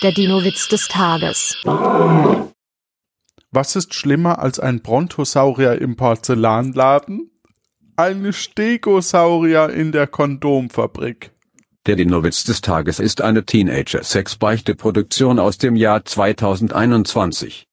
Der Dino-Witz des Tages. Was ist schlimmer als ein Brontosaurier im Porzellanladen? Eine Stegosaurier in der Kondomfabrik. Der Dino-Witz des Tages ist eine Teenager-Sex-Beichte-Produktion aus dem Jahr 2021.